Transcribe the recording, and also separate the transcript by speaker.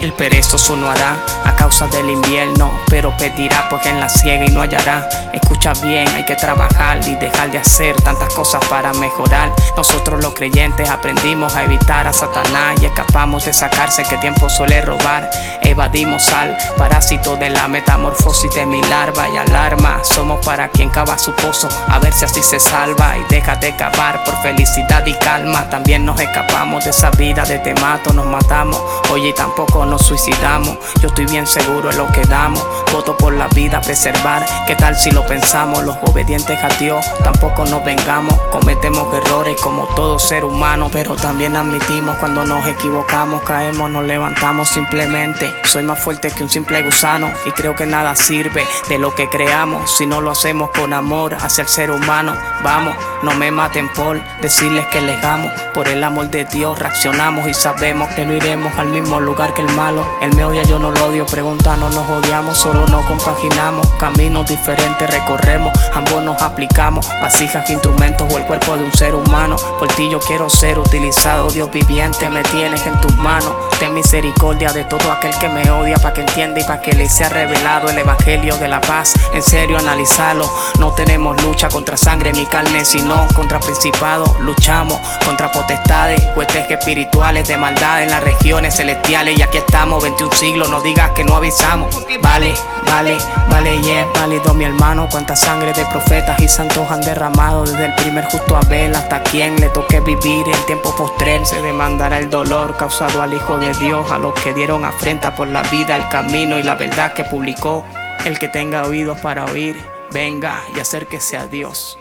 Speaker 1: El perezoso no hará a causa del invierno, pero pedirá porque en la ciega y no hallará. Escucha bien, hay que trabajar y dejar de hacer tantas cosas para mejorar. Nosotros los creyentes aprendimos a evitar a Satanás y escapamos de sacarse que tiempo suele robar. Evadimos al parásito de la metamorfosis de mi larva y alarma. Somos para quien cava su pozo, a ver si así se salva y deja de cavar por felicidad y calma. También nos escapamos de esa vida de te mato, nos matamos. Oye, tampoco nos suicidamos. Yo estoy bien seguro en lo que damos. Voto por la vida, preservar. ¿Qué tal si lo pensamos? Los obedientes a Dios tampoco nos vengamos. Cometemos errores como todo ser humano, pero también admitimos cuando nos equivocamos, caemos, nos levantamos simplemente. Soy más fuerte que un simple gusano y creo que nada sirve de lo que creamos si no lo hacemos con amor hacia el ser humano. Vamos, no me maten por decirles que les amo. Por el amor de Dios reaccionamos y sabemos que no iremos al mismo lugar que el Él me odia, yo no lo odio. Pregunta, no nos odiamos, solo nos compaginamos. Caminos diferentes recorremos, ambos nos aplicamos. Vasijas, instrumentos o el cuerpo de un ser humano. Por ti yo quiero ser utilizado, Dios viviente, me tienes en tus manos. Ten misericordia de todo aquel que me odia, para que entienda y para que le sea revelado el evangelio de la paz. En serio, analizarlo. No tenemos lucha contra sangre ni carne, sino contra principados. Luchamos contra potestades, huestes espirituales de maldad en las regiones celestiales. Y aquí estamos, 21 siglos, no digas que no avisamos. Vale, vale, vale, y es válido, mi hermano. Cuánta sangre de profetas y santos han derramado desde el primer justo Abel hasta quien le toque vivir el tiempo postrer. Se demandará el dolor causado al Hijo de Dios, a los que dieron afrenta por la vida, el camino y la verdad que publicó. El que tenga oídos para oír, venga y acérquese a Dios.